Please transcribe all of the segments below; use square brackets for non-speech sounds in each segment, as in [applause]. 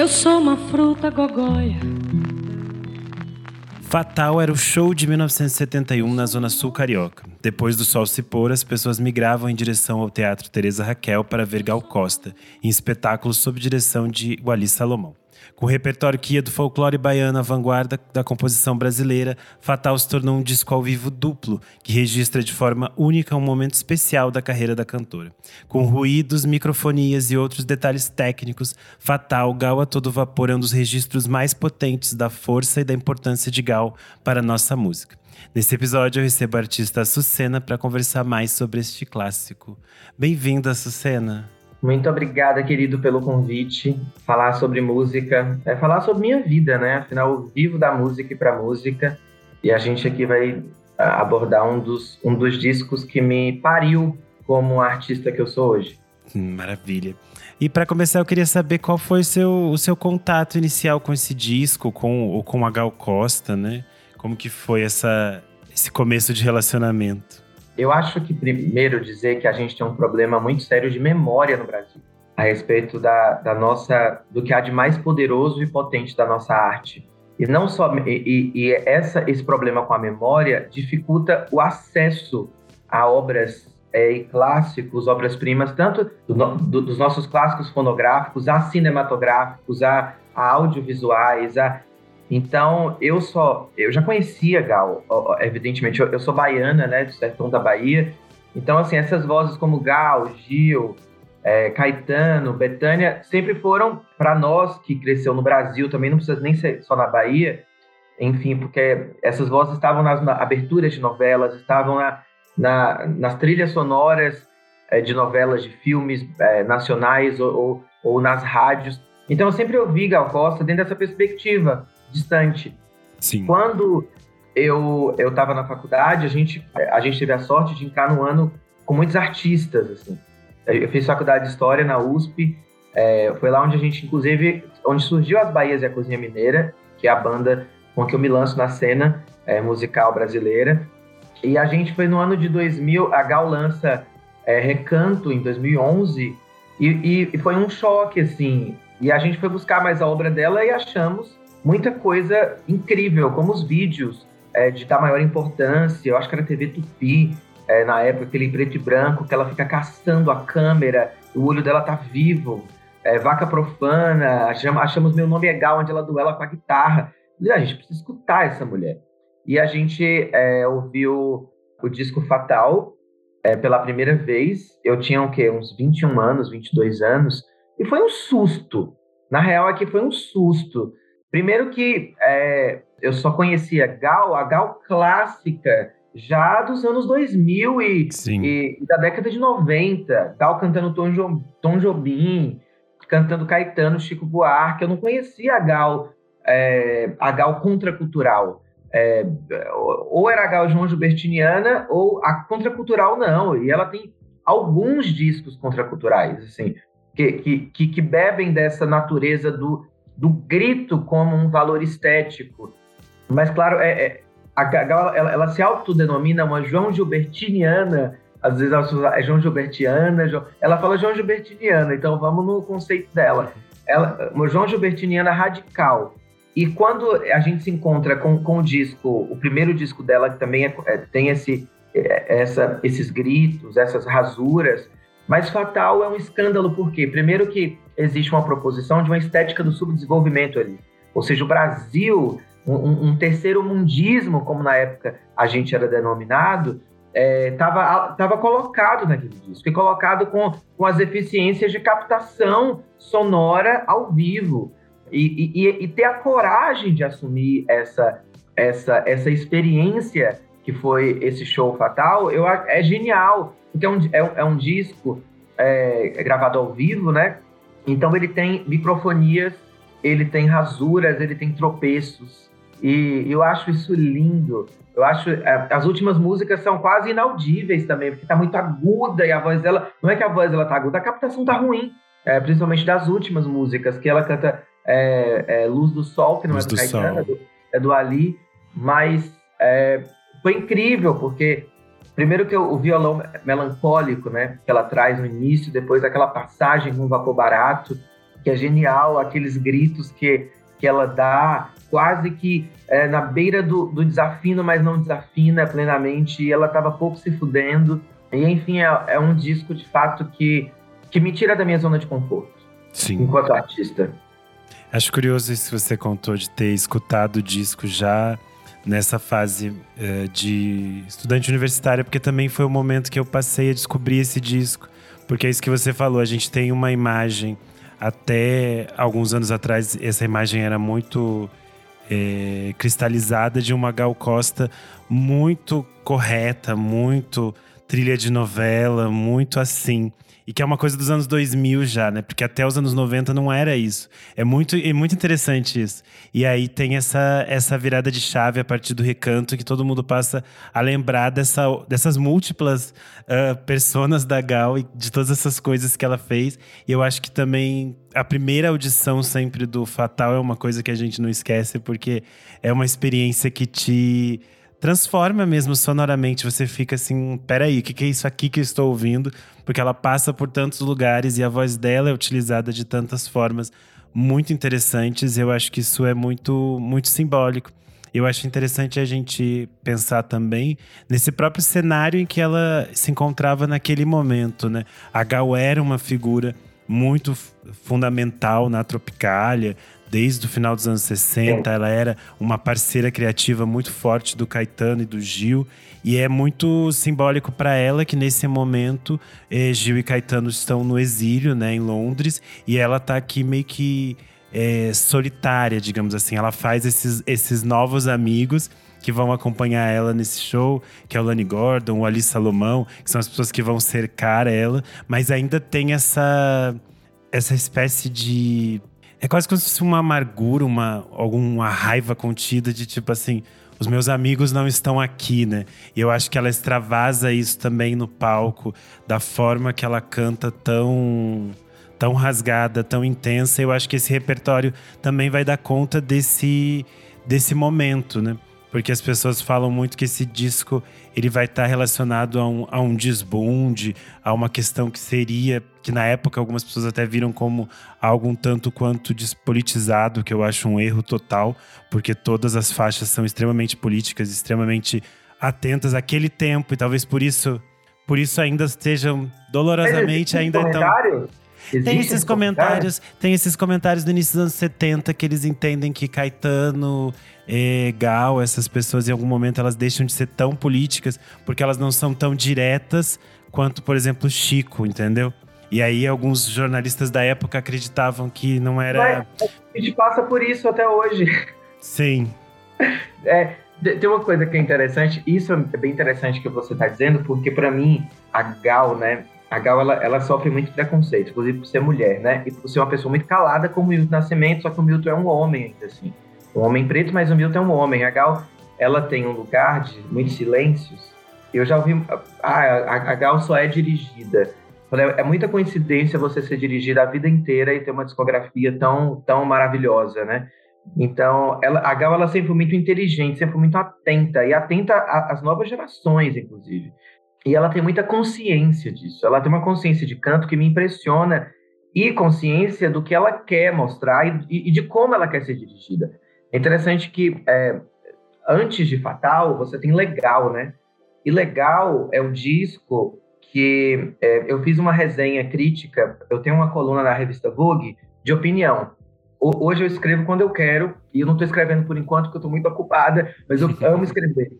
Eu sou uma fruta gogóia. Fatal era o show de 1971 na Zona Sul Carioca. Depois do sol se pôr, as pessoas migravam em direção ao Teatro Teresa Raquel para ver Gal Costa, em espetáculos sob direção de Wally Salomão. Com o repertório que ia do folclore baiano à vanguarda da composição brasileira, Fatal se tornou um disco ao vivo duplo, que registra de forma única um momento especial da carreira da cantora. Com ruídos, microfonias e outros detalhes técnicos, Fatal, Gal a todo vapor é um dos registros mais potentes da força e da importância de Gal para a nossa música. Nesse episódio, eu recebo a artista Sucena para conversar mais sobre este clássico. Bem-vinda, Sucena! Muito obrigada, querido, pelo convite. Falar sobre música é falar sobre minha vida, né? Afinal, eu vivo da música e para música. E a gente aqui vai abordar um dos, um dos discos que me pariu como artista que eu sou hoje. Hum, maravilha. E para começar, eu queria saber qual foi o seu, o seu contato inicial com esse disco, com, com a Gal Costa, né? Como que foi essa, esse começo de relacionamento? Eu acho que primeiro dizer que a gente tem um problema muito sério de memória no Brasil a respeito da, da nossa do que há de mais poderoso e potente da nossa arte. E não só e, e essa esse problema com a memória dificulta o acesso a obras é, e clássicos, obras-primas, tanto do, do, dos nossos clássicos fonográficos, a cinematográficos, a, a audiovisuais, a, então, eu só. Eu já conhecia Gal, evidentemente. Eu, eu sou baiana, né? Do sertão da Bahia. Então, assim, essas vozes como Gal, Gil, é, Caetano, Betânia, sempre foram, para nós que cresceu no Brasil, também não precisa nem ser só na Bahia, enfim, porque essas vozes estavam nas na, aberturas de novelas, estavam na, na, nas trilhas sonoras é, de novelas, de filmes é, nacionais ou, ou, ou, nas rádios. Então, eu sempre ouvi Gal Costa dentro dessa perspectiva distante. Sim. Quando eu eu estava na faculdade, a gente a gente teve a sorte de entrar no ano com muitos artistas assim. Eu fiz faculdade de história na USP. É, foi lá onde a gente, inclusive, onde surgiu as Bahias e a Cozinha Mineira, que é a banda com que eu me lanço na cena é, musical brasileira. E a gente foi no ano de 2000, a Gal lança é, Recanto em 2011 e, e, e foi um choque assim. E a gente foi buscar mais a obra dela e achamos muita coisa incrível, como os vídeos é, de dar maior importância. Eu acho que era TV Tupi, é, na época, aquele preto e branco, que ela fica caçando a câmera, o olho dela tá vivo. É, Vaca Profana, achamos, Meu Nome é Gal, onde ela duela com a guitarra. A gente precisa escutar essa mulher. E a gente é, ouviu o disco Fatal é, pela primeira vez. Eu tinha o quê? Uns 21 anos, 22 anos. E foi um susto. Na real, aqui foi um susto. Primeiro que é, eu só conhecia Gal, a Gal clássica, já dos anos 2000 e, e, da década de 90. Gal cantando Tom, jo, Tom Jobim, cantando Caetano, Chico Buarque. Eu não conhecia a Gal, é, a Gal contracultural. É, ou era a Gal João Gilbertiniana, ou a contracultural não. E ela tem alguns discos contraculturais, assim, que, que, que bebem dessa natureza do do grito como um valor estético. Mas, claro, é, é a ela, ela, se autodenomina uma João Gilbertiniana, às vezes ela é João Gilbertiana, ela fala João Gilbertiniana, então vamos no conceito dela. Ela, uma João Gilbertiniana radical. E quando a gente se encontra com, com o disco, o primeiro disco dela, que também é, é, tem esse, é, essa, esses gritos, essas rasuras, mas Fatal é um escândalo por quê? Primeiro que existe uma proposição de uma estética do subdesenvolvimento ali. Ou seja, o Brasil, um, um terceiro mundismo, como na época a gente era denominado, estava é, tava colocado naquele disco, e colocado com, com as eficiências de captação sonora ao vivo. E, e, e, ter a coragem de assumir essa, essa, essa experiência que foi esse show fatal, eu, é genial, porque é um, é, é um disco é, gravado ao vivo, né? Então ele tem microfonias, ele tem rasuras, ele tem tropeços. E eu acho isso lindo. Eu acho é, as últimas músicas são quase inaudíveis também, porque tá muito aguda e a voz dela, não é que a voz dela tá aguda, a captação tá ruim, é, principalmente das últimas músicas que ela canta é, é, Luz do Sol, que não Luz é do, do Caetano, é do, é do Ali, mas é, foi incrível porque Primeiro que o violão melancólico, né, que ela traz no início, depois aquela passagem com vapor barato, que é genial, aqueles gritos que, que ela dá, quase que é, na beira do, do desafino, mas não desafina plenamente, e ela estava pouco se fudendo. E enfim, é, é, um disco de fato que, que me tira da minha zona de conforto. Sim. Enquanto artista. Acho curioso isso que você contou de ter escutado o disco já nessa fase uh, de estudante universitária, porque também foi o momento que eu passei a descobrir esse disco. Porque é isso que você falou, a gente tem uma imagem, até alguns anos atrás, essa imagem era muito é, cristalizada de uma Gal Costa muito correta, muito trilha de novela, muito assim. E que é uma coisa dos anos 2000 já, né? Porque até os anos 90 não era isso. É muito, é muito interessante isso. E aí tem essa, essa virada de chave a partir do recanto que todo mundo passa a lembrar dessa, dessas múltiplas uh, personas da Gal e de todas essas coisas que ela fez. E eu acho que também a primeira audição sempre do Fatal é uma coisa que a gente não esquece, porque é uma experiência que te transforma mesmo sonoramente. Você fica assim, peraí, o que, que é isso aqui que eu estou ouvindo? Porque ela passa por tantos lugares e a voz dela é utilizada de tantas formas muito interessantes. Eu acho que isso é muito, muito simbólico. Eu acho interessante a gente pensar também nesse próprio cenário em que ela se encontrava naquele momento, né? A Gal era uma figura muito fundamental na Tropicália, desde o final dos anos 60. Ela era uma parceira criativa muito forte do Caetano e do Gil. E é muito simbólico para ela que nesse momento eh, Gil e Caetano estão no exílio, né, em Londres, e ela tá aqui meio que eh, solitária, digamos assim. Ela faz esses, esses novos amigos que vão acompanhar ela nesse show, que é o Lani Gordon, o Ali Salomão, que são as pessoas que vão cercar ela, mas ainda tem essa essa espécie de é quase como se fosse uma amargura, uma, alguma raiva contida de tipo assim, os meus amigos não estão aqui, né? E eu acho que ela extravasa isso também no palco, da forma que ela canta tão tão rasgada, tão intensa. Eu acho que esse repertório também vai dar conta desse desse momento, né? Porque as pessoas falam muito que esse disco ele vai estar tá relacionado a um, a um desbunde, a uma questão que seria, que na época algumas pessoas até viram como algo um tanto quanto despolitizado, que eu acho um erro total, porque todas as faixas são extremamente políticas, extremamente atentas àquele tempo, e talvez por isso, por isso ainda estejam dolorosamente ainda tão Existe tem esses comentários, tem esses comentários do início dos anos 70 que eles entendem que Caetano, é, Gal, essas pessoas em algum momento elas deixam de ser tão políticas porque elas não são tão diretas quanto, por exemplo, Chico, entendeu? E aí alguns jornalistas da época acreditavam que não era. Mas a gente passa por isso até hoje. Sim. É, tem uma coisa que é interessante, isso é bem interessante que você está dizendo, porque para mim a Gal, né, a Gal ela, ela, sofre muito preconceito, inclusive por ser mulher, né? E por ser uma pessoa muito calada como o Milton Nascimento, só que o Milton é um homem ainda assim. Um homem preto, o Milton é um homem. A Gal, ela tem um lugar de muitos silêncios. Eu já ouvi. Ah, a, Gal só é dirigida. É muita coincidência você ser dirigida a vida inteira e ter uma discografia tão, tão maravilhosa, né? Então, ela, a Gal ela sempre foi muito inteligente, sempre foi muito atenta, e atenta às novas gerações, inclusive. E ela tem muita consciência disso. Ela tem uma consciência de canto que me impressiona e consciência do que ela quer mostrar e, e de como ela quer ser dirigida. É interessante que é, antes de Fatal, você tem Legal, né? E Legal é um disco que é, eu fiz uma resenha crítica, eu tenho uma coluna na revista Vogue de opinião. O, hoje eu escrevo quando eu quero, e eu não estou escrevendo por enquanto, porque eu estou muito ocupada, mas eu [laughs] amo escrever.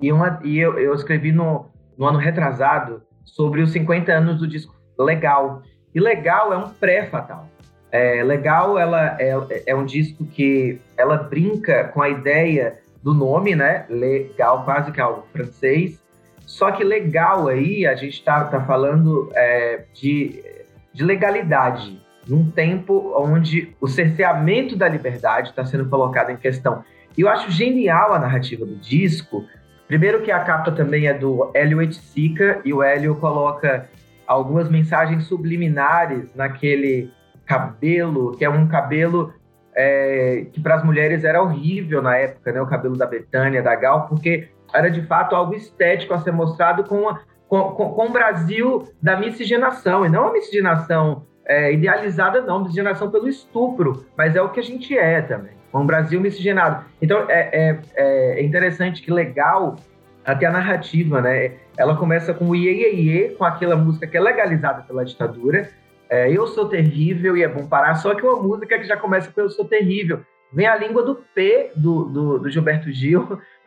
E, uma, e eu, eu escrevi no, no ano retrasado, sobre os 50 anos do disco Legal. E Legal é um pré-fatal. É, Legal ela é, é um disco que ela brinca com a ideia do nome, né? Legal, quase que algo francês. Só que legal aí, a gente está tá falando é, de, de legalidade, num tempo onde o cerceamento da liberdade está sendo colocado em questão. E eu acho genial a narrativa do disco, Primeiro que a capa também é do Hélio Etsica e o Hélio coloca algumas mensagens subliminares naquele cabelo, que é um cabelo é, que para as mulheres era horrível na época, né? O cabelo da Betânia, da Gal, porque era de fato algo estético a ser mostrado com, a, com, com, com o Brasil da miscigenação, e não a miscigenação é, idealizada, não, miscigenação pelo estupro, mas é o que a gente é também. Um Brasil miscigenado. Então, é, é, é interessante que legal até a narrativa, né? Ela começa com o Iê, Iê, Iê, com aquela música que é legalizada pela ditadura. É, eu sou terrível e é bom parar, só que uma música que já começa com Eu sou terrível. Vem a língua do P do, do, do Gilberto Gil. [laughs]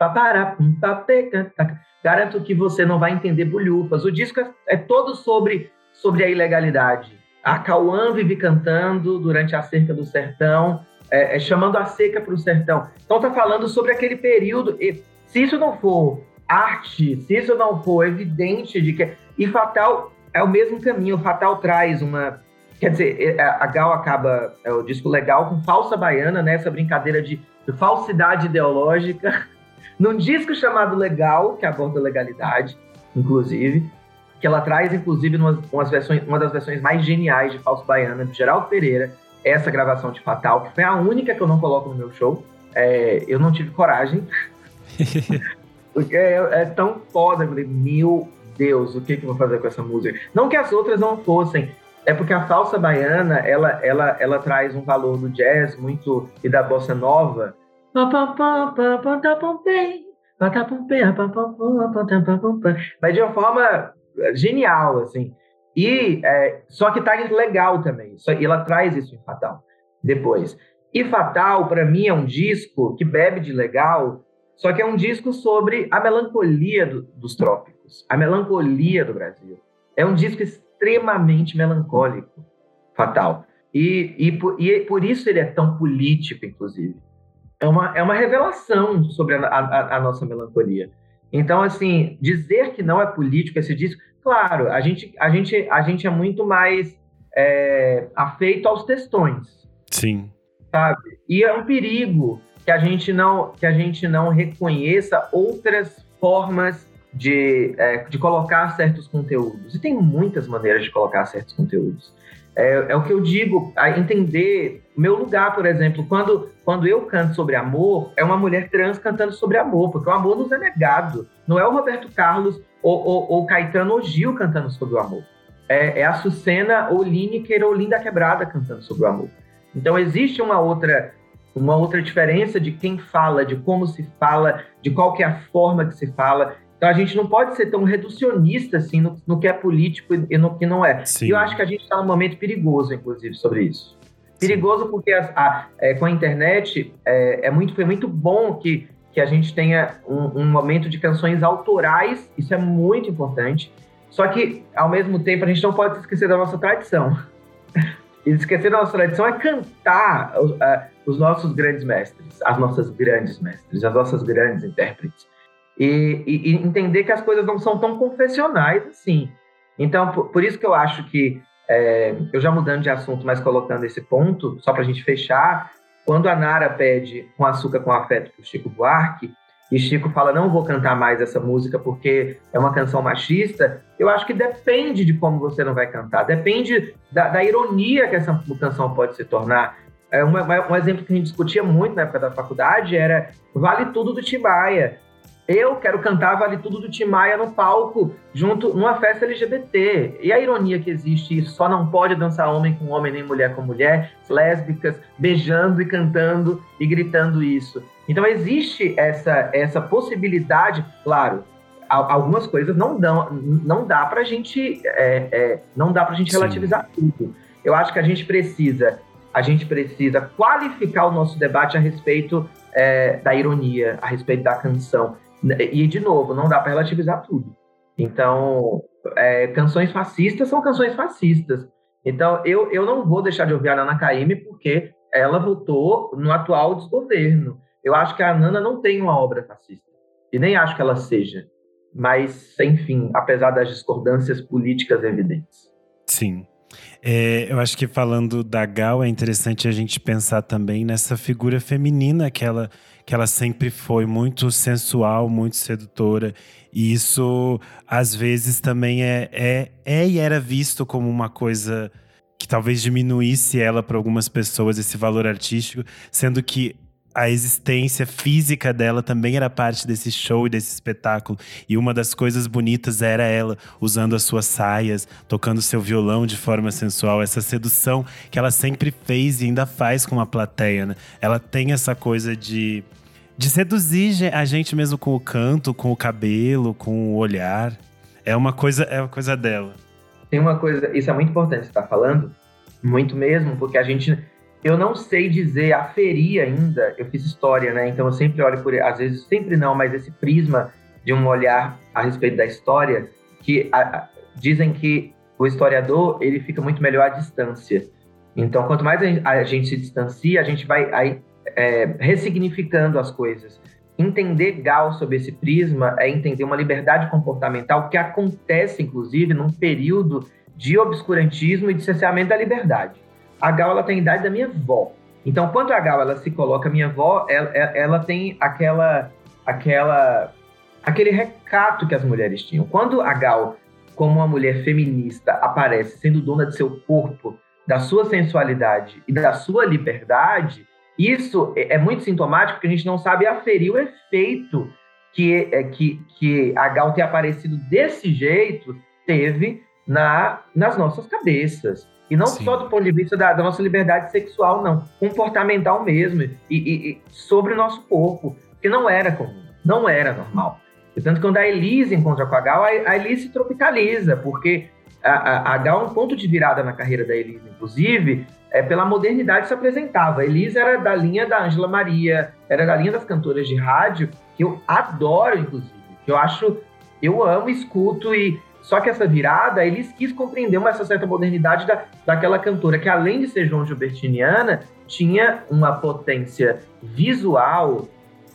Garanto que você não vai entender bolhufas. O disco é, é todo sobre, sobre a ilegalidade. A Cauã vive cantando durante a cerca do sertão, é, é, chamando a seca para o sertão. Então tá falando sobre aquele período. E, se isso não for arte, se isso não for evidente de que. E Fatal é o mesmo caminho. O Fatal traz uma. Quer dizer, é, a Gal acaba, é o disco legal, com falsa baiana, né? Essa brincadeira de, de falsidade ideológica. [laughs] Num disco chamado Legal, que aborda legalidade, inclusive, que ela traz, inclusive, umas, umas versões, uma das versões mais geniais de Falso Baiana, de Geraldo Pereira, essa gravação de Fatal, que foi a única que eu não coloco no meu show. É, eu não tive coragem. [laughs] porque é, é, tão foda. Eu falei, meu Deus, o que, que eu vou fazer com essa música? Não que as outras não fossem. É porque a falsa baiana, ela, ela, ela traz um valor do jazz muito e da bossa nova. Mas de uma forma genial, assim. E é, só que tá legal também. Só, e ela traz isso em Fatal depois. E Fatal, para mim, é um disco que bebe de legal, só que é um disco sobre a melancolia do, dos trópicos, a melancolia do Brasil. É um disco extremamente melancólico, Fatal. E, e, por, e por isso ele é tão político, inclusive. É uma, é uma revelação sobre a, a, a nossa melancolia. Então, assim, dizer que não é político esse disco, claro, a gente, a gente, a gente é muito mais é, afeito aos textões. Sim. Sabe? E é um perigo que a gente não, que a gente não reconheça outras formas de, é, de colocar certos conteúdos. E tem muitas maneiras de colocar certos conteúdos. É, é, o que eu digo, entender meu lugar, por exemplo, quando, quando eu canto sobre amor, é uma mulher trans cantando sobre amor, porque o amor nos é negado. Não é o Roberto Carlos ou, ou, ou Caetano ou Gil cantando sobre o amor. É, é a Sucena ou Lineker ou Linda Quebrada cantando sobre o amor. Então existe uma outra uma outra diferença de quem fala, de como se fala, de qual que é a forma que se fala. Então a gente não pode ser tão reducionista assim no, no que é político e no que não é. Sim. E eu acho que a gente está num momento perigoso, inclusive, sobre isso. Perigoso Sim. porque a, a, é, com a internet é, é, muito, foi muito bom que, que a gente tenha um, um, momento de canções autorais, isso é muito importante. Só que, ao mesmo tempo, a gente não pode esquecer da nossa tradição. E esquecer da nossa tradição é cantar uh, os nossos grandes mestres, as nossas grandes mestres, as nossas grandes intérpretes e, e, e, entender que as coisas não são tão confessionais assim. Então, por, por isso que eu acho que, é, eu já mudando de assunto, mas colocando esse ponto, só para a gente fechar, quando a Nara pede Com Açúcar com Afeto para o Chico Buarque, e Chico fala, não vou cantar mais essa música porque é uma canção machista, eu acho que depende de como você não vai cantar, depende da, da ironia que essa canção pode se tornar. É um, um exemplo que a gente discutia muito na época da faculdade era Vale Tudo do Tibaia. Eu quero cantar Vale Tudo do Tim Maia no palco, junto numa festa LGBT. E a ironia que existe só não pode dançar homem com homem, nem mulher com mulher, lésbicas, beijando e cantando e gritando isso. Então existe essa, essa possibilidade, claro, algumas coisas não dão, não dá pra gente, é, é, não dá pra gente relativizar tudo. Eu acho que a gente precisa, a gente precisa qualificar o nosso debate a respeito é, da ironia, a respeito da canção. E, de novo, não dá para relativizar tudo. Então, é, canções fascistas são canções fascistas. Então, eu, eu não vou deixar de ouvir a Nana Caymmi porque ela votou no atual desgoverno. Eu acho que a Nana não tem uma obra fascista. E nem acho que ela seja. Mas, enfim, apesar das discordâncias políticas evidentes. Sim. É, eu acho que falando da Gal, é interessante a gente pensar também nessa figura feminina que ela, que ela sempre foi, muito sensual, muito sedutora. E isso, às vezes, também é, é, é e era visto como uma coisa que talvez diminuísse ela para algumas pessoas, esse valor artístico, sendo que a existência física dela também era parte desse show e desse espetáculo. E uma das coisas bonitas era ela usando as suas saias, tocando seu violão de forma sensual, essa sedução que ela sempre fez e ainda faz com a plateia, né? Ela tem essa coisa de de seduzir a gente mesmo com o canto, com o cabelo, com o olhar. É uma coisa, é uma coisa dela. Tem uma coisa, isso é muito importante você tá falando, muito mesmo, porque a gente eu não sei dizer, aferir ainda, eu fiz história, né? Então eu sempre olho por, às vezes, sempre não, mas esse prisma de um olhar a respeito da história, que a, dizem que o historiador, ele fica muito melhor à distância. Então, quanto mais a gente, a gente se distancia, a gente vai aí, é, ressignificando as coisas. Entender Gal sob esse prisma é entender uma liberdade comportamental que acontece, inclusive, num período de obscurantismo e de cerceamento da liberdade a Gal ela tem a idade da minha avó. Então, quando a Gal ela se coloca minha avó, ela, ela tem aquela, aquela, aquele recato que as mulheres tinham. Quando a Gal, como uma mulher feminista, aparece sendo dona de seu corpo, da sua sensualidade e da sua liberdade, isso é, é muito sintomático porque a gente não sabe aferir o efeito que, é, que, que a Gal ter aparecido desse jeito teve na, nas nossas cabeças. E não Sim. só do ponto de vista da, da, nossa liberdade sexual, não. Comportamental mesmo. E, e, e, sobre o nosso corpo. Que não era comum. Não era normal. Portanto, tanto quando a Elise encontra com a Gal, a, a Elise se tropicaliza. Porque a, a, a Gal, um ponto de virada na carreira da Elise, inclusive, é pela modernidade que se apresentava. A Elise era da linha da Ângela Maria, era da linha das cantoras de rádio, que eu adoro, inclusive. Que eu acho, eu amo, escuto e só que essa virada, eles quis compreender uma certa modernidade da, daquela cantora que, além de ser João Gilbertiniana, tinha uma potência visual,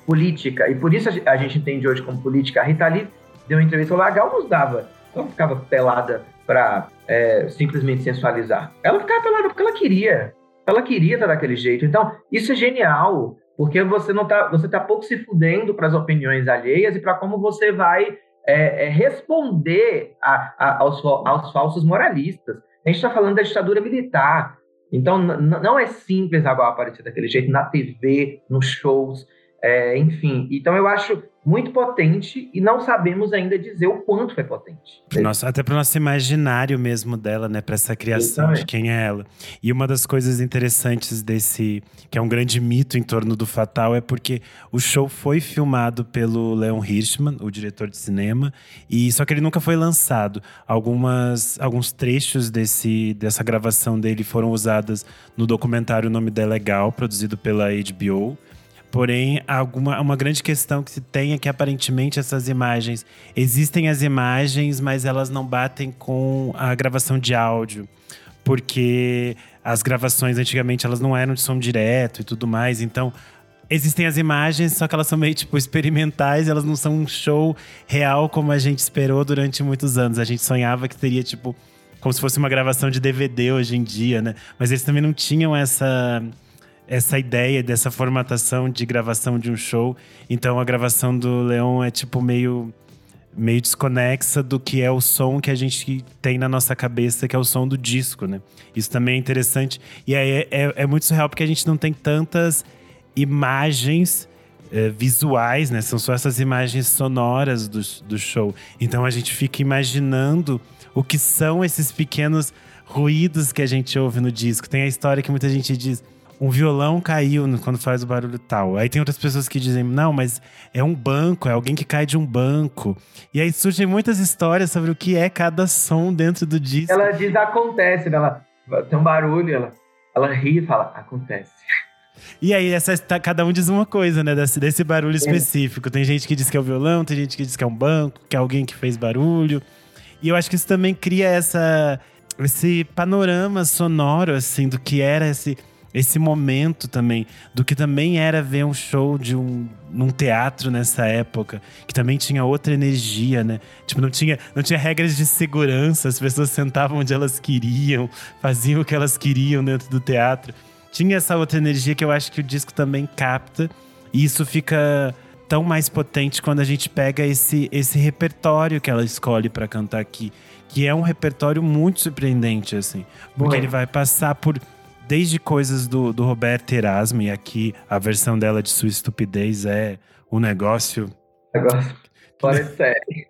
política. E por isso a gente entende hoje como política. A Rita Lee deu uma entrevista lá, a Gal nos dava. Ela ficava pelada para é, simplesmente sensualizar. Ela ficava pelada porque ela queria. Ela queria estar daquele jeito. Então, isso é genial, porque você não tá, você tá pouco se fudendo para as opiniões alheias e para como você vai é, é responder a, a, aos, aos falsos moralistas. A gente está falando da ditadura militar. Então, não é simples agora aparecer daquele jeito na TV, nos shows, é, enfim. Então, eu acho muito potente e não sabemos ainda dizer o quanto é potente. Até para o nosso imaginário mesmo dela, né? Para essa criação de quem é ela. E uma das coisas interessantes desse, que é um grande mito em torno do Fatal, é porque o show foi filmado pelo Leon Hirschman, o diretor de cinema, e só que ele nunca foi lançado. Algumas, alguns trechos desse, dessa gravação dele foram usadas no documentário O Nome Dela é Legal, produzido pela HBO. Porém, alguma, uma grande questão que se tem é que aparentemente essas imagens existem as imagens, mas elas não batem com a gravação de áudio, porque as gravações antigamente elas não eram de som direto e tudo mais. Então, existem as imagens, só que elas são meio tipo experimentais, elas não são um show real como a gente esperou durante muitos anos. A gente sonhava que seria tipo como se fosse uma gravação de DVD hoje em dia, né? Mas eles também não tinham essa essa ideia dessa formatação de gravação de um show. Então a gravação do Leão é tipo meio meio desconexa do que é o som que a gente tem na nossa cabeça, que é o som do disco, né? Isso também é interessante. E é, é, é muito surreal porque a gente não tem tantas imagens é, visuais, né? São só essas imagens sonoras do, do show. Então a gente fica imaginando o que são esses pequenos ruídos que a gente ouve no disco. Tem a história que muita gente diz: um violão caiu quando faz o barulho tal. Aí tem outras pessoas que dizem, não, mas é um banco, é alguém que cai de um banco. E aí surgem muitas histórias sobre o que é cada som dentro do disco. Ela diz acontece, né? ela tem um barulho, ela, ela ri e fala, acontece. E aí, essa, tá, cada um diz uma coisa, né? Desse, desse barulho específico. Tem gente que diz que é o violão, tem gente que diz que é um banco, que é alguém que fez barulho. E eu acho que isso também cria essa, esse panorama sonoro, assim, do que era esse esse momento também do que também era ver um show de um num teatro nessa época, que também tinha outra energia, né? Tipo, não tinha, não tinha regras de segurança, as pessoas sentavam onde elas queriam, faziam o que elas queriam dentro do teatro. Tinha essa outra energia que eu acho que o disco também capta, e isso fica tão mais potente quando a gente pega esse, esse repertório que ela escolhe para cantar aqui, que é um repertório muito surpreendente assim, porque ele vai passar por desde coisas do, do Roberto Erasmo, e aqui a versão dela de sua estupidez é o negócio. Negócio [laughs] fora de série.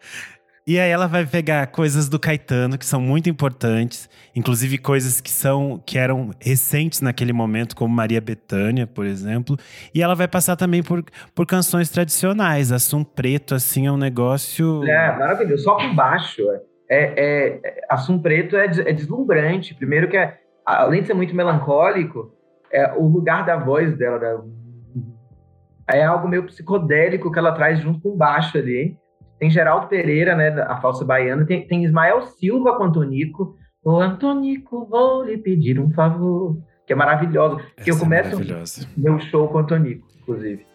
E aí ela vai pegar coisas do Caetano que são muito importantes, inclusive coisas que são que eram recentes naquele momento, como Maria Bethânia, por exemplo. E ela vai passar também por, por canções tradicionais. Assum Preto, assim, é um negócio. É, maravilhoso. Só com baixo. É, é, é, Assum Preto é, é deslumbrante. Primeiro que é, além de ser muito melancólico, é o lugar da voz dela, da... é algo meio psicodélico que ela traz junto com o baixo ali. Tem Geraldo Pereira, né, a falsa baiana, tem, tem Ismael Silva com Antonico. Ô Antonico, vou lhe pedir um favor. Que é maravilhoso. que eu é começo é meu show com Antonico, inclusive.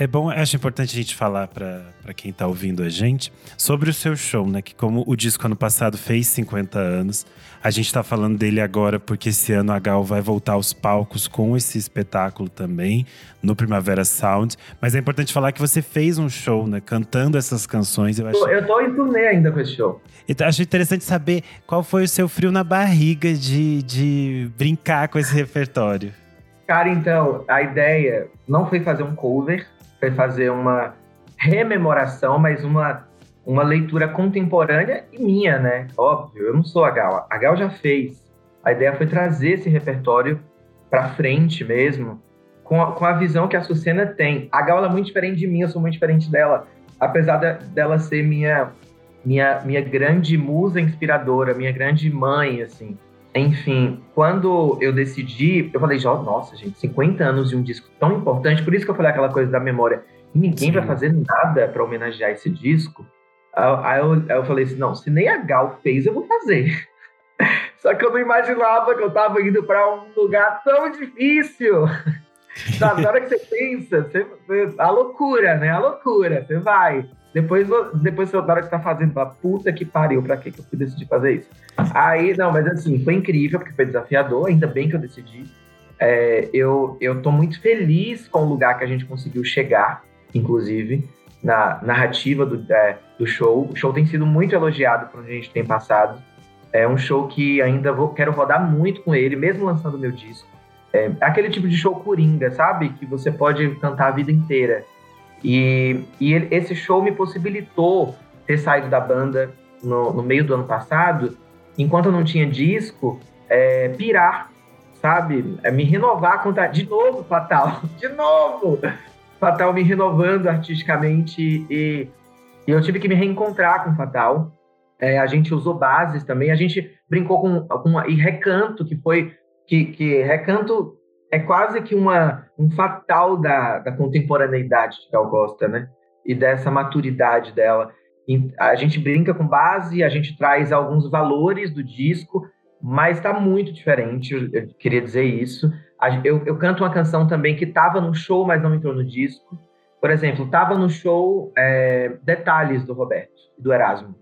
É bom, acho importante a gente falar para quem está ouvindo a gente sobre o seu show, né? Que como o disco ano passado fez 50 anos, a gente está falando dele agora porque esse ano a Gal vai voltar aos palcos com esse espetáculo também, no Primavera Sound. Mas é importante falar que você fez um show, né? Cantando essas canções. Eu, acho... eu tô em turnê ainda com esse show. Então, acho interessante saber qual foi o seu frio na barriga de, de brincar com esse repertório. Cara, então, a ideia não foi fazer um cover, foi fazer uma rememoração, mas uma, uma leitura contemporânea e minha, né? Óbvio, eu não sou a Gal. A Gal já fez. A ideia foi trazer esse repertório para frente mesmo, com a, com a visão que a Sucena tem. A Gal é muito diferente de mim, eu sou muito diferente dela. Apesar de, dela ser minha, minha, minha grande musa inspiradora, minha grande mãe, assim. Enfim, quando eu decidi, eu falei, nossa, gente, 50 anos de um disco tão importante, por isso que eu falei aquela coisa da memória. E ninguém Sim. vai fazer nada para homenagear esse disco. Aí eu, aí eu falei assim: não, se nem a Gal fez, eu vou fazer. [laughs] Só que eu não imaginava que eu tava indo para um lugar tão difícil. [laughs] Na hora que você pensa, você, a loucura, né? A loucura. Você vai. Depois, depois na hora que tá fazendo, fala, puta que pariu, pra que, eu fui decidir fazer isso? Aí, não, mas assim, foi incrível, porque foi desafiador, ainda bem que eu decidi. É, eu, eu tô muito feliz com o lugar que a gente conseguiu chegar, inclusive, na narrativa do, é, do show. O show tem sido muito elogiado por onde a gente tem passado. É um show que ainda vou, quero rodar muito com ele, mesmo lançando meu disco. É aquele tipo de show coringa, sabe? Que você pode cantar a vida inteira. E, e esse show me possibilitou ter saído da banda no, no, meio do ano passado, enquanto eu não tinha disco, é, pirar, sabe? É, me renovar, contar de novo, Fatal, [laughs] de novo! Fatal me renovando artisticamente e, e eu tive que me reencontrar com Fatal. É, a gente usou bases também, a gente brincou com, com e Recanto, que foi que, que Recanto é quase que uma, um fatal da, da contemporaneidade de Gal Costa, né? E dessa maturidade dela. E a gente brinca com base, a gente traz alguns valores do disco, mas está muito diferente, eu queria dizer isso. Eu, eu canto uma canção também que estava no show, mas não entrou no disco. Por exemplo, estava no show é, Detalhes do Roberto, do Erasmo.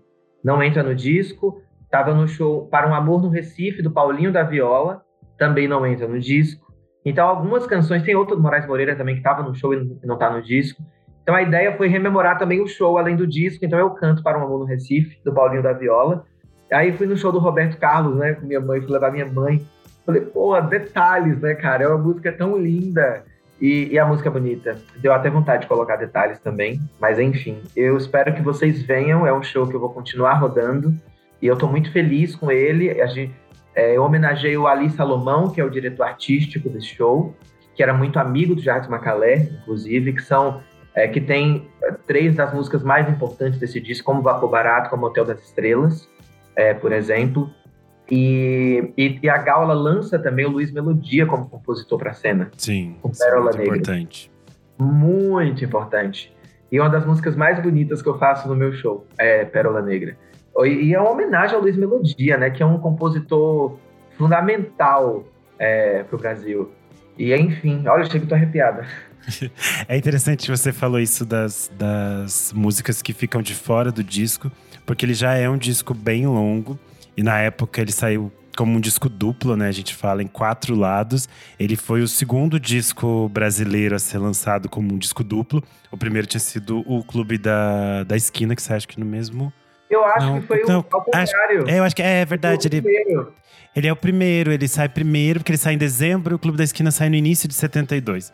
Não entra no disco. Estava no show Para um Amor no Recife, do Paulinho da Viola. Também não entra no disco. Então, algumas canções, tem outra do Moraes Moreira também que estava no show e não está no disco. Então, a ideia foi rememorar também o show além do disco. Então, eu canto para um amor no Recife, do Paulinho da Viola. Aí fui no show do Roberto Carlos, né, com minha mãe, fui levar minha mãe. Falei, pô, detalhes, né, cara? É uma música tão linda. E, e, a música é bonita. Deu até vontade de colocar detalhes também. Mas enfim, eu espero que vocês venham. É um show que eu vou continuar rodando. E eu tô muito feliz com ele. A gente, é, eu homenageei o Ali Salomão, que é o diretor artístico desse show, que era muito amigo do Jardim Macalé, inclusive, que são é, que tem é, três das músicas mais importantes desse disco, como Vapor Barato, como Hotel das Estrelas, é, por exemplo. E, e, e, a Gal ela lança também o Luiz Melodia como compositor para a cena. Sim, com Pérola muito Negra. importante. Muito importante. E uma das músicas mais bonitas que eu faço no meu show é Pérola Negra. E é uma homenagem ao Luiz Melodia, né? Que é um compositor fundamental é, para o Brasil. E enfim, olha, eu chego tô arrepiada. [laughs] É interessante você falou isso das, das músicas que ficam de fora do disco, porque ele já é um disco bem longo. E na época ele saiu como um disco duplo, né? A gente fala em quatro lados. Ele foi o segundo disco brasileiro a ser lançado como um disco duplo. O primeiro tinha sido o Clube da, da Esquina, que você acha que no mesmo Eu acho não, que foi não, o, ao contrário. Acho, é, eu acho que é, é verdade. Ele, ele é o primeiro, ele sai primeiro, porque ele sai em dezembro, o Clube da Esquina sai no início de 72.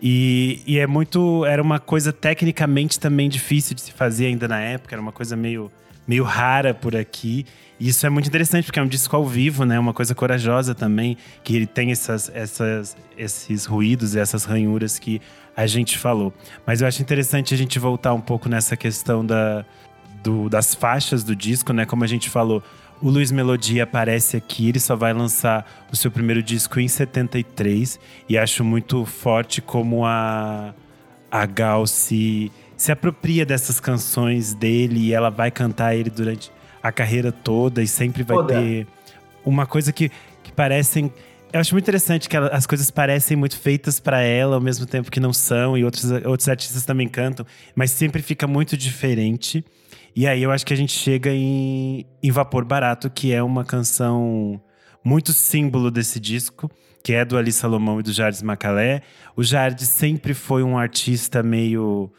E, e é muito. Era uma coisa tecnicamente também difícil de se fazer ainda na época, era uma coisa meio, meio rara por aqui. E isso é muito interessante, porque é um disco ao vivo, né? Uma coisa corajosa também, que ele tem essas, essas, esses ruídos e essas ranhuras que a gente falou. Mas eu acho interessante a gente voltar um pouco nessa questão da, do, das faixas do disco, né? Como a gente falou, o Luiz Melodia aparece aqui, ele só vai lançar o seu primeiro disco em 73. E acho muito forte como a, a Gal se, se apropria dessas canções dele e ela vai cantar ele durante a carreira toda e sempre vai toda. ter uma coisa que, que parecem. Eu acho muito interessante que ela, as coisas parecem muito feitas para ela ao mesmo tempo que não são, e outros, outros artistas também cantam, mas sempre fica muito diferente. E aí eu acho que a gente chega em, em Vapor Barato, que é uma canção muito símbolo desse disco, que é do Ali Salomão e do Jardim Macalé. O Jardim sempre foi um artista meio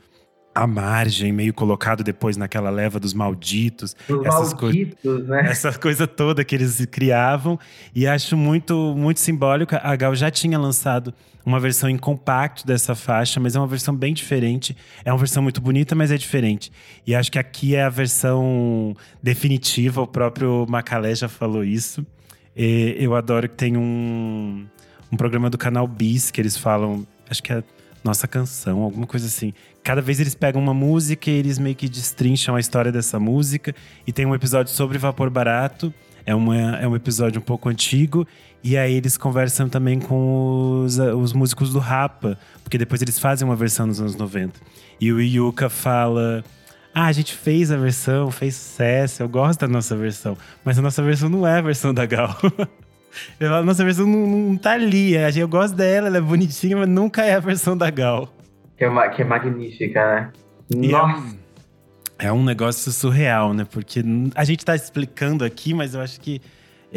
à margem, meio colocado depois naquela leva dos malditos. Os essas malditos, né? Essa coisa toda que eles criavam. E acho muito, muito simbólico. A Gal já tinha lançado uma versão em compacto dessa faixa, mas é uma versão bem diferente. É uma versão muito bonita, mas é diferente. E acho que aqui é a versão definitiva. O próprio Macalé já falou isso. E eu adoro que tem um, um programa do canal Bis que eles falam. Acho que é nossa canção, alguma coisa assim. Cada vez eles pegam uma música e eles meio que destrincham a história dessa música. E tem um episódio sobre vapor barato. É, uma, é um episódio um pouco antigo. E aí eles conversam também com os, os músicos do Rapa, porque depois eles fazem uma versão nos anos 90. E o Yuka fala. Ah, a gente fez a versão, fez sucesso, eu gosto da nossa versão. Mas a nossa versão não é a versão da Gal. [laughs] Eu falo, nossa, a versão não, não tá ali. É, eu gosto dela, ela é bonitinha, mas nunca é a versão da Gal. Que é, que é magnífica, né? E é nossa! É, é um negócio surreal, né? Porque a gente tá explicando aqui, mas eu acho que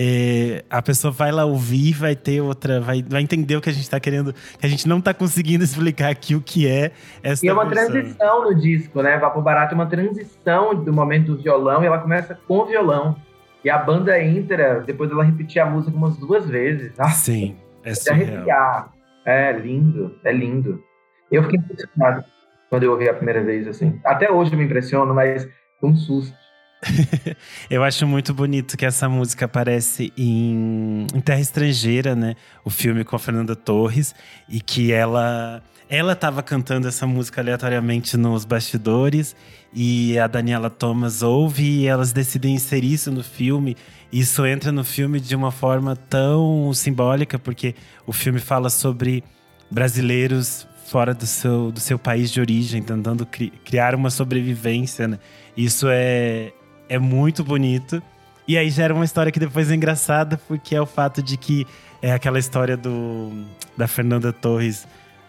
é, a pessoa vai lá ouvir, vai ter outra, vai, vai entender o que a gente tá querendo, que a gente não tá conseguindo [laughs] explicar aqui o que é essa E é uma versão. transição no disco, né? Vapo Barato é uma transição do momento do violão e ela começa com o violão. E a banda entra, depois ela repetir a música umas duas vezes. Ah, Sim, é surreal. É lindo, é lindo. Eu fiquei impressionado quando eu ouvi a primeira vez, assim. Até hoje eu me impressiono, mas um susto. [laughs] eu acho muito bonito que essa música aparece em, em Terra Estrangeira, né? O filme com a Fernanda Torres. E que ela ela estava cantando essa música aleatoriamente nos bastidores e a Daniela Thomas ouve e elas decidem inserir isso no filme. Isso entra no filme de uma forma tão simbólica, porque o filme fala sobre brasileiros fora do seu, do seu país de origem, tentando cri criar uma sobrevivência. Né? Isso é, é muito bonito. E aí gera uma história que depois é engraçada, porque é o fato de que é aquela história do, da Fernanda Torres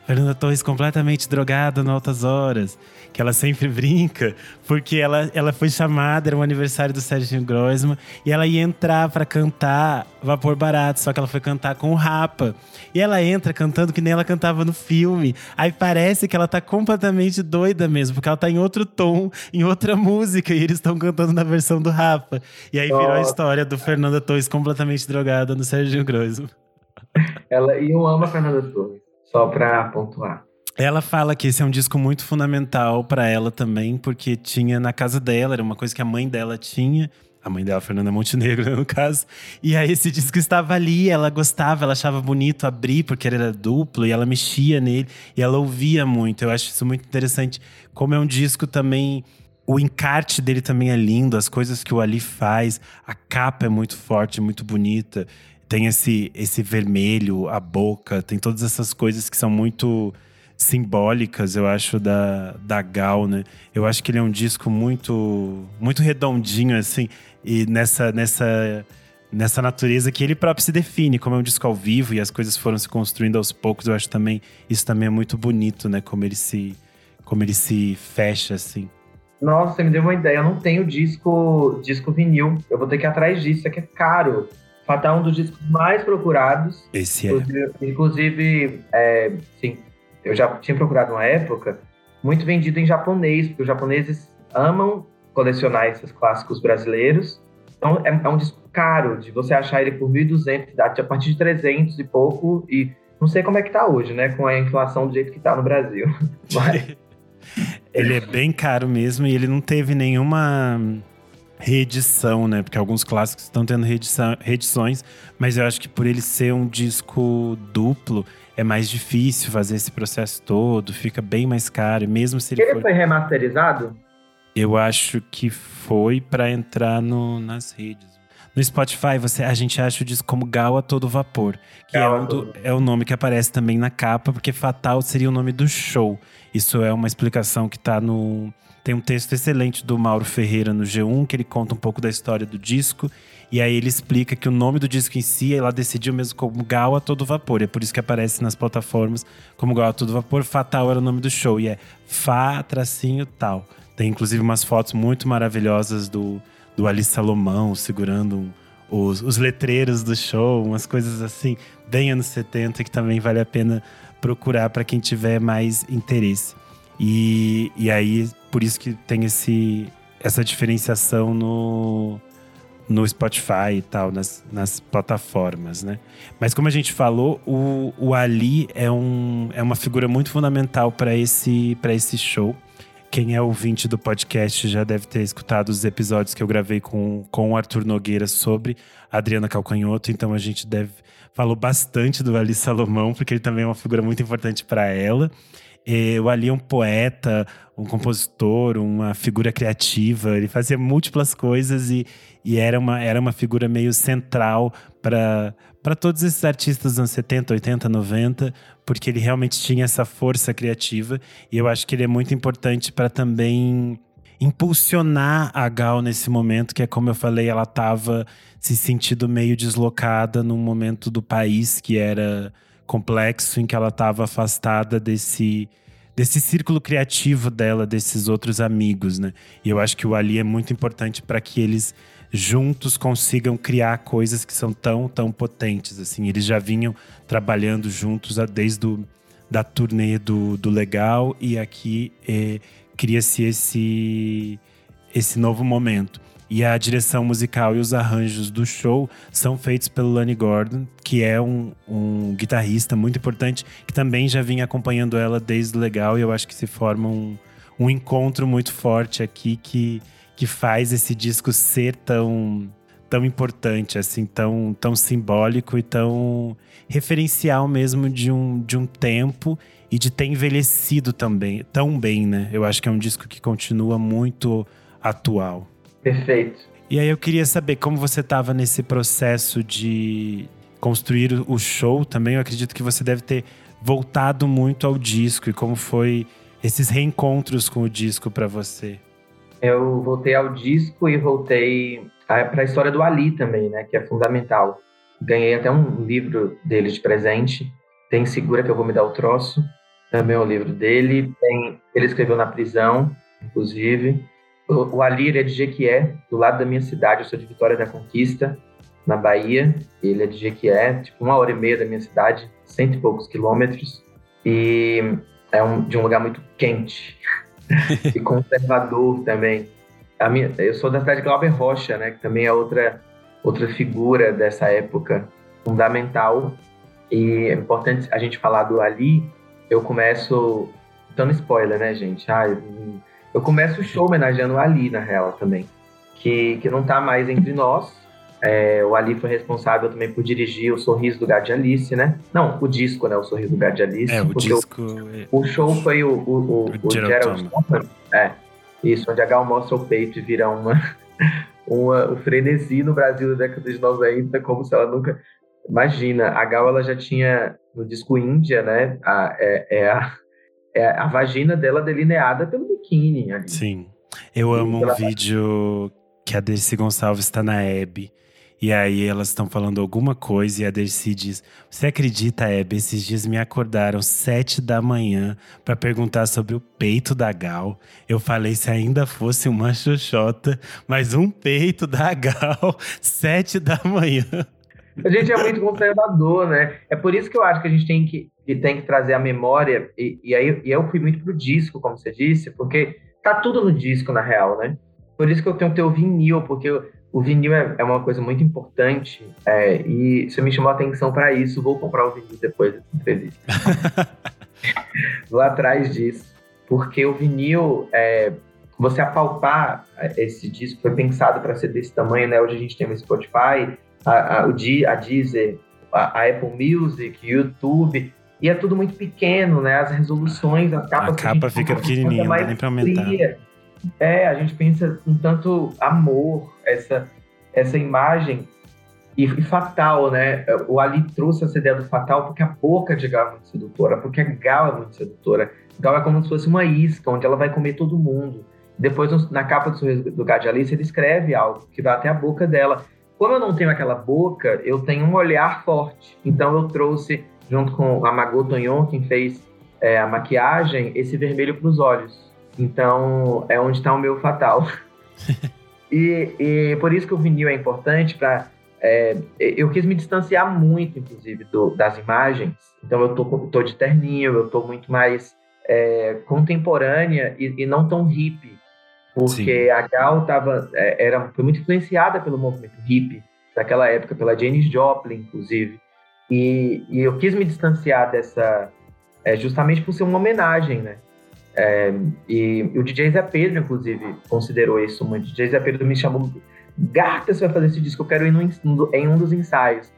Fernanda Torres completamente drogada no Altas Horas, que ela sempre [laughs] brinca, porque ela, ela foi chamada, era um aniversário do Sérgio Grosma, e ela ia entrar para cantar Vapor Barato, só que ela foi cantar com o Rapa. E ela entra cantando que nem ela cantava no filme. Aí parece que ela tá completamente doida mesmo, porque ela tá em outro tom, em outra música, e eles estão cantando na versão do Rapa. E aí virou a história do Fernanda Torres completamente drogada no Sérgio Grosma. Ela, e eu amo a Fernanda Torres. Só para pontuar. Ela fala que esse é um disco muito fundamental para ela também, porque tinha na casa dela, era uma coisa que a mãe dela tinha. A mãe dela, Fernanda Montenegro, né, no caso. E aí esse disco estava ali, ela gostava, ela achava bonito abrir, porque ele era duplo, e ela mexia nele, e ela ouvia muito. Eu acho isso muito interessante. Como é um disco também o encarte dele também é lindo, as coisas que o Ali faz, a capa é muito forte, muito bonita tem esse, esse vermelho, a boca, tem todas essas coisas que são muito simbólicas, eu acho, da, da Gal, né? Eu acho que ele é um disco muito, muito redondinho, assim, e nessa, nessa, nessa natureza que ele próprio se define, como é um disco ao vivo e as coisas foram se construindo aos poucos, eu acho também, isso também é muito bonito, né? Como ele se, como ele se fecha, assim. Nossa, você me deu uma ideia, eu não tenho disco, disco vinil, eu vou ter que ir atrás disso, é que é caro. Fatal é um dos discos mais procurados. Esse é. Inclusive, inclusive é, sim, eu já tinha procurado uma época, muito vendido em japonês, porque os japoneses amam colecionar esses clássicos brasileiros. Então é, é um disco caro, de você achar ele por 1.200, a partir de 300 e pouco, e não sei como é que tá hoje, né, com a inflação do jeito que tá no Brasil. [laughs] Mas... [laughs] ele é bem caro mesmo e ele não teve nenhuma reedição, né? Porque alguns clássicos estão tendo reedição, reedições, mas eu acho que por ele ser um disco duplo, é mais difícil fazer esse processo todo, fica bem mais caro, mesmo se ele, ele foi remasterizado? Eu acho que foi para entrar no, nas redes. No Spotify, você, a gente acha o disco como Gal a Todo Vapor, que é, um do, é, o nome que aparece também na capa, porque Fatal seria o nome do show. Isso é uma explicação que está no. Tem um texto excelente do Mauro Ferreira no G1, que ele conta um pouco da história do disco. E aí ele explica que o nome do disco em si, ela decidiu mesmo como Gal a Todo Vapor. É por isso que aparece nas plataformas como Gal a Todo Vapor. Fatal era o nome do show. E é Fá, tracinho, tal. Tem inclusive umas fotos muito maravilhosas do, do Ali Salomão segurando os, os letreiros do show, umas coisas assim, bem anos 70, que também vale a pena procurar para quem tiver mais interesse. E, e aí, por isso que tem esse, essa diferenciação no, no Spotify e tal, nas, nas plataformas, né? Mas como a gente falou, o, o Ali é, um, é uma figura muito fundamental para esse, esse show. Quem é ouvinte do podcast já deve ter escutado os episódios que eu gravei com, com o Arthur Nogueira sobre Adriana Calcanhoto, então a gente deve falou bastante do Ali Salomão, porque ele também é uma figura muito importante para ela. E o Ali é um poeta, um compositor, uma figura criativa. Ele fazia múltiplas coisas e, e era, uma, era uma figura meio central para todos esses artistas dos anos 70, 80, 90, porque ele realmente tinha essa força criativa e eu acho que ele é muito importante para também impulsionar a Gal nesse momento, que é como eu falei, ela estava se sentindo meio deslocada num momento do país que era complexo, em que ela estava afastada desse desse círculo criativo dela, desses outros amigos, né? E eu acho que o Ali é muito importante para que eles juntos consigam criar coisas que são tão, tão potentes, assim. Eles já vinham trabalhando juntos desde o, da turnê do, do Legal e aqui é, cria-se esse, esse novo momento. E a direção musical e os arranjos do show são feitos pelo Lani Gordon, que é um, um guitarrista muito importante, que também já vinha acompanhando ela desde o legal. E eu acho que se forma um, um encontro muito forte aqui que, que faz esse disco ser tão, tão importante, assim, tão, tão simbólico e tão referencial mesmo de um, de um tempo e de ter envelhecido também tão bem, né? Eu acho que é um disco que continua muito atual. Perfeito. E aí eu queria saber como você estava nesse processo de construir o show também. Eu acredito que você deve ter voltado muito ao disco e como foi esses reencontros com o disco para você. Eu voltei ao disco e voltei para a história do Ali também, né, que é fundamental. Ganhei até um livro dele de presente. Tem Segura que eu vou me dar o troço. Também é o livro dele. Tem, ele escreveu na prisão, inclusive. O, Ali é de Jequié, do lado da minha cidade. Eu sou de Vitória da Conquista, na Bahia. Ele é de Jequié, tipo uma hora e meia da minha cidade, cento e poucos quilômetros. E é um, de um lugar muito quente [laughs] e conservador também. A minha, eu sou da cidade de Glauber Rocha, né, que também é outra, outra figura dessa época fundamental. E é importante a gente falar do Ali. Eu começo dando spoiler, né, gente? Ah, eu começo o show homenageando o Ali, na real, também. Que, que não tá mais entre nós. É, o Ali foi responsável também por dirigir o Sorriso do Gato de Alice, né? Não, o disco, né? O Sorriso do Gato de Alice. É, o disco... O, o, show foi o, o, o, o Gerald Thomas. É, isso, onde a Gal mostra o peito e vira uma, [laughs] uma, um frenesi no Brasil da década de 90, como se ela nunca... Imagina, a Gal, ela já tinha, no disco Índia, né? A, é, é a é a vagina dela delineada pelo biquíni ali. Sim. Eu amo um vídeo que a Dercy Gonçalves está na Hebe. E aí elas estão falando alguma coisa e a Dercy diz: Você acredita, Hebe? Esses dias me acordaram sete da manhã para perguntar sobre o peito da Gal. Eu falei se ainda fosse uma xoxota, mas um peito da [laughs] Gal, sete da manhã. A gente é muito conservador, né? É por isso que eu acho que a gente tem que, tem que trazer a memória. E, e aí e eu fui muito pro disco, como você disse, porque tá tudo no disco, na real, né? Por isso que eu tenho que ter o vinil, porque o vinil é, é uma coisa muito importante é, e você me chamou a atenção para isso. Vou comprar o vinil depois dessa entrevista. [laughs] Vou atrás disso. Porque o vinil, é, você apalpar esse disco, foi pensado para ser desse tamanho, né? Hoje a gente tem o Spotify, a, a, o Di, a Deezer, a, a Apple Music, YouTube, e é tudo muito pequeno, né? As resoluções, as capas. A capa fica pequenininha, não dá nem pra aumentar. Fria. É, a gente pensa com tanto amor essa, essa imagem e, e, fatal, né? O Ali trouxe essa ideia do fatal porque a boca de Gal é muito sedutora, porque a Gal é muito sedutora. Gal é como se fosse uma isca, onde ela vai comer todo mundo. Depois, na capa do sorriso do Alice, ele escreve algo que vai até a boca dela. Como eu não tenho aquela boca, eu tenho um olhar forte. Então eu trouxe, junto com a Margot Tonhon, quem fez é, a maquiagem, esse vermelho para os olhos. Então é onde está o meu fatal. [laughs] e, e, por isso que o vinil é importante para é, eu quis me distanciar muito, inclusive, do, das imagens. Então eu tô, tô de terninho, eu tô muito mais é, contemporânea e, e, não tão hippie porque Sim. a Gal tava, é, era, foi muito influenciada pelo movimento hippie daquela época, pela Janis Joplin, inclusive. E, e eu quis me distanciar dessa, é, justamente por ser uma homenagem, né? É, e, e, o DJ Zé Pedro, inclusive, considerou isso muito. O DJ Zé Pedro me chamou, Gata, você vai fazer esse disco, eu quero ir no, em um dos ensaios.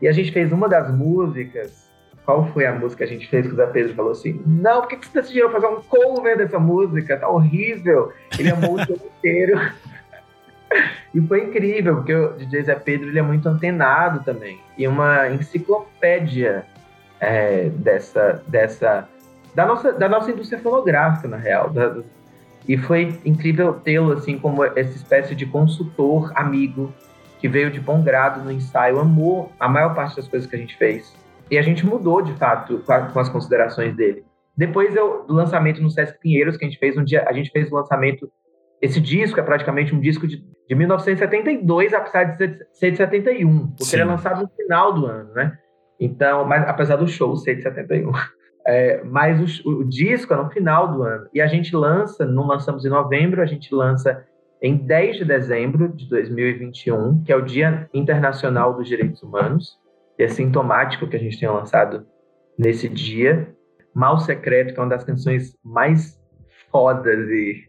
E a gente fez uma das músicas qual foi a música que a gente fez que o Zé Pedro falou assim: Não, por que, você decidiu fazer um cover dessa música? Tá horrível. Ele amou o show inteiro. [laughs] e foi incrível, porque o DJ Zé Pedro ele é muito antenado também. E uma enciclopédia é, dessa, dessa da, nossa, da nossa indústria fonográfica, na real. Da, e foi incrível tê-lo assim como essa espécie de consultor amigo que veio de bom grado no ensaio, amou a maior parte das coisas que a gente fez. E a gente mudou, de fato, com, as considerações dele. Depois eu, do lançamento no Sesc Pinheiros, que a gente fez um dia, a gente fez o lançamento. Esse disco é praticamente um disco de, de 1972, apesar de ser de 71, porque Sim. ele é lançado no final do ano, né? Então, mas apesar do show ser de 71. É, mas o, o, disco é no final do ano. E a gente lança, não lançamos em novembro, a gente lança em 10 de dezembro de 2021, que é o Dia Internacional dos Direitos Humanos e é sintomático que a gente tenha lançado nesse dia. Mal Secreto, que é uma das canções mais fodas e,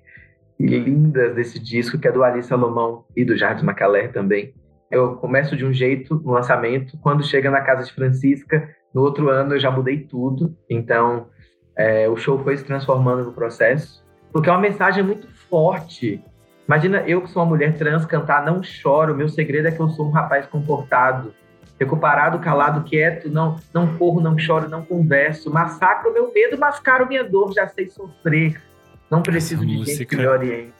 e lindas desse disco, que é do Ali Salomão e do Jardim Macalé também. Eu começo de um jeito no lançamento, quando chega na casa de Francisca, no outro ano eu já mudei tudo, então é, o show foi se transformando no processo, porque é uma mensagem muito forte. Imagina eu que sou uma mulher trans cantar Não Choro, meu segredo é que eu sou um rapaz comportado, Fico parado, calado, quieto, não, não corro, não choro, não converso. Massacro meu medo, mascaro minha dor, já sei sofrer. Não preciso Essa de música... gente que me oriente.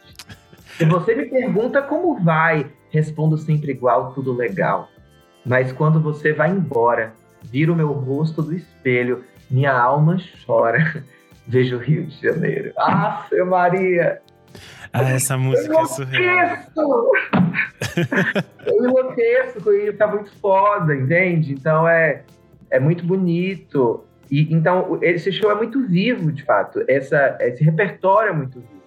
Se você me pergunta como vai, respondo sempre igual, tudo legal. Mas quando você vai embora, vira o meu rosto do espelho, minha alma chora. [laughs] Vejo o Rio de Janeiro. Ah, Maria! Ah, essa música é surreal. eu enlouqueço com isso, tá muito foda, entende? Então é, é muito bonito. E, então, esse show é muito vivo, de fato. Essa, esse repertório é muito vivo.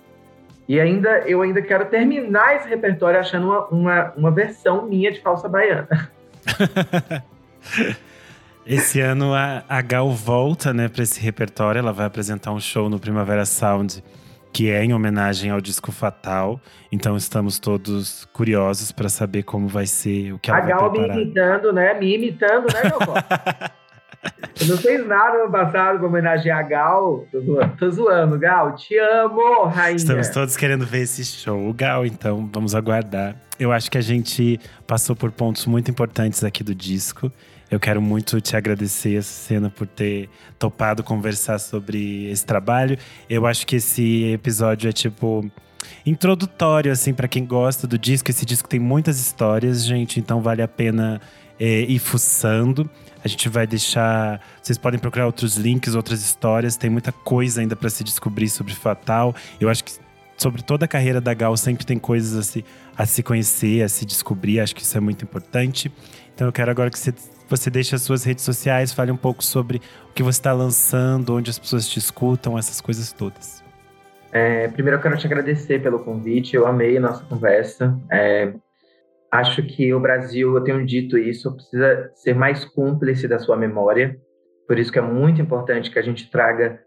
E ainda eu ainda quero terminar esse repertório achando uma, uma, uma versão minha de falsa baiana. [laughs] Esse ano a, a Gal volta né, para esse repertório. Ela vai apresentar um show no Primavera Sound que é em homenagem ao disco Fatal. Então estamos todos curiosos para saber como vai ser o que ela a vai Gal preparar. me imitando, né? Me imitando, né, meu [laughs] Eu não fez nada no passado para homenagear a Gal. Tô zoando, tô zoando, Gal. Te amo, rainha. Estamos todos querendo ver esse show. Gal, então, vamos aguardar. Eu acho que a gente passou por pontos muito importantes aqui do disco. Eu quero muito te agradecer, Cena, por ter topado conversar sobre esse trabalho. Eu acho que esse episódio é tipo introdutório assim para quem gosta do disco. Esse disco tem muitas histórias, gente, então vale a pena é, ir fuçando. A gente vai deixar. Vocês podem procurar outros links, outras histórias. Tem muita coisa ainda para se descobrir sobre Fatal. Eu acho que sobre toda a carreira da Gal sempre tem coisas a se, a se conhecer, a se descobrir. Acho que isso é muito importante. Então eu quero agora que você você deixe as suas redes sociais, fale um pouco sobre o que você está lançando, onde as pessoas te escutam, essas coisas todas. É, primeiro eu quero te agradecer pelo convite, eu amei a nossa conversa. É, acho que o Brasil, eu tenho dito isso, precisa ser mais cúmplice da sua memória. Por isso que é muito importante que a gente traga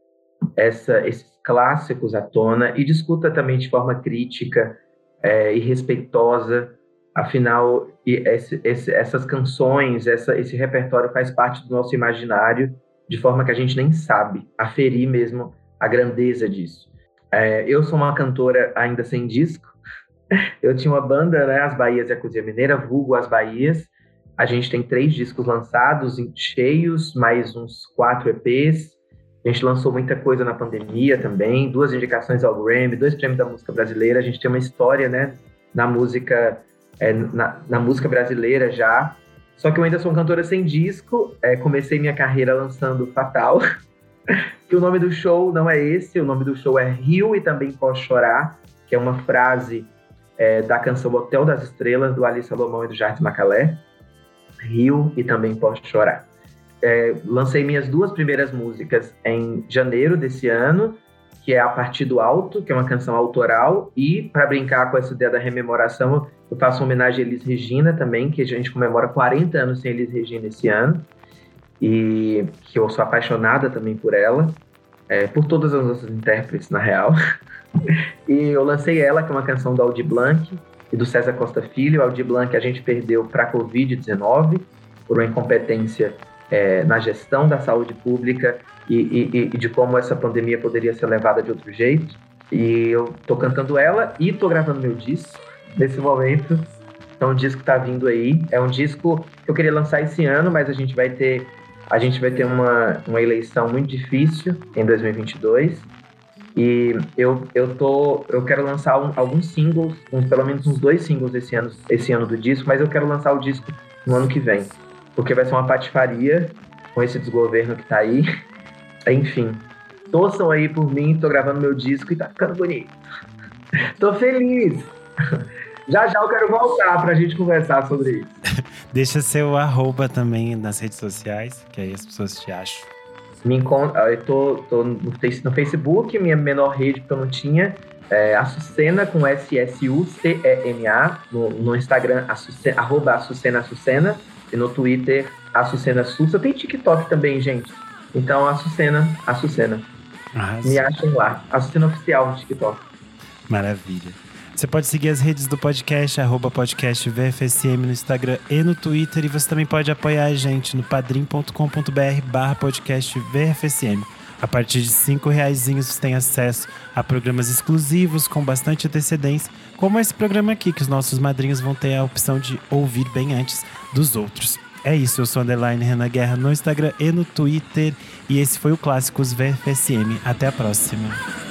essa, esses clássicos à tona e discuta também de forma crítica é, e respeitosa. Afinal, esse, esse, essas canções, essa, esse repertório faz parte do nosso imaginário de forma que a gente nem sabe aferir mesmo a grandeza disso. É, eu sou uma cantora ainda sem disco. [laughs] Eu tinha uma banda, né, As Bahias e a Cozinha Mineira, vulgo As Bahias. A gente tem três discos lançados, cheios, mais uns quatro EPs. A gente lançou muita coisa na pandemia também, duas indicações ao Grammy, dois prêmios da música brasileira. A gente tem uma história, né, na música, é, na, na, música brasileira já. Só que eu ainda sou uma cantora sem disco. É, comecei minha carreira lançando Fatal, [laughs] que o nome do show não é esse, o nome do show é Rio e Também Posso Chorar, que é uma frase é, da canção Hotel das Estrelas, do Ali Salomão e do Jardim Macalé. Rio e Também Posso Chorar. É, lancei minhas duas primeiras músicas em janeiro desse ano, que é A Partir do Alto, que é uma canção autoral, e para brincar com essa ideia da rememoração, eu faço uma homenagem a Elis Regina também, que a gente comemora 40 anos sem Elis Regina esse ano e que eu sou apaixonada também por ela, é, por todas as nossas intérpretes, na real. [laughs] e eu lancei ela, que é uma canção do Aldi Blanc e do César Costa Filho. O Aldi Blanc a gente perdeu para a Covid-19 por uma incompetência é, na gestão da saúde pública e, e, e, de como essa pandemia poderia ser levada de outro jeito. E eu tô cantando ela e tô gravando meu disco nesse momento. Então o disco tá vindo aí. É um disco que eu queria lançar esse ano, mas a gente vai ter a gente vai ter uma, uma eleição muito difícil em 2022 e eu, eu, tô, eu quero lançar um, alguns singles, uns, pelo menos uns dois singles esse ano, esse ano do disco, mas eu quero lançar o disco no ano que vem, porque vai ser uma patifaria com esse desgoverno que tá aí. [laughs] Enfim, torçam aí por mim, tô gravando meu disco e tá ficando bonito. [laughs] tô feliz! [laughs] Já já eu quero voltar pra gente conversar sobre isso. [laughs] Deixa seu arroba também nas redes sociais, que aí as pessoas te acham. Me encontra, eu tô, tô no, Facebook, minha menor rede que eu não tinha, é Açucena com S-S-U-C-E-N-A, no, no Instagram, Açucena, arroba Açucena Açucena, e no Twitter, Açucena Sussa. Tem TikTok também, gente. Então, Açucena, Açucena. Me achem lá. Açucena Oficial no TikTok. Maravilha. Você pode seguir as redes do podcast, arroba podcast VFSM no Instagram e no Twitter. E você também pode apoiar a gente no padrim.com.br barra podcast VFSM. A partir de cinco reais você tem acesso a programas exclusivos com bastante antecedência, como esse programa aqui, que os nossos madrinhos vão ter a opção de ouvir bem antes dos outros. É isso, eu sou Underline Renan Guerra no Instagram e no Twitter. E esse foi o Clássicos VFSM. Até a próxima.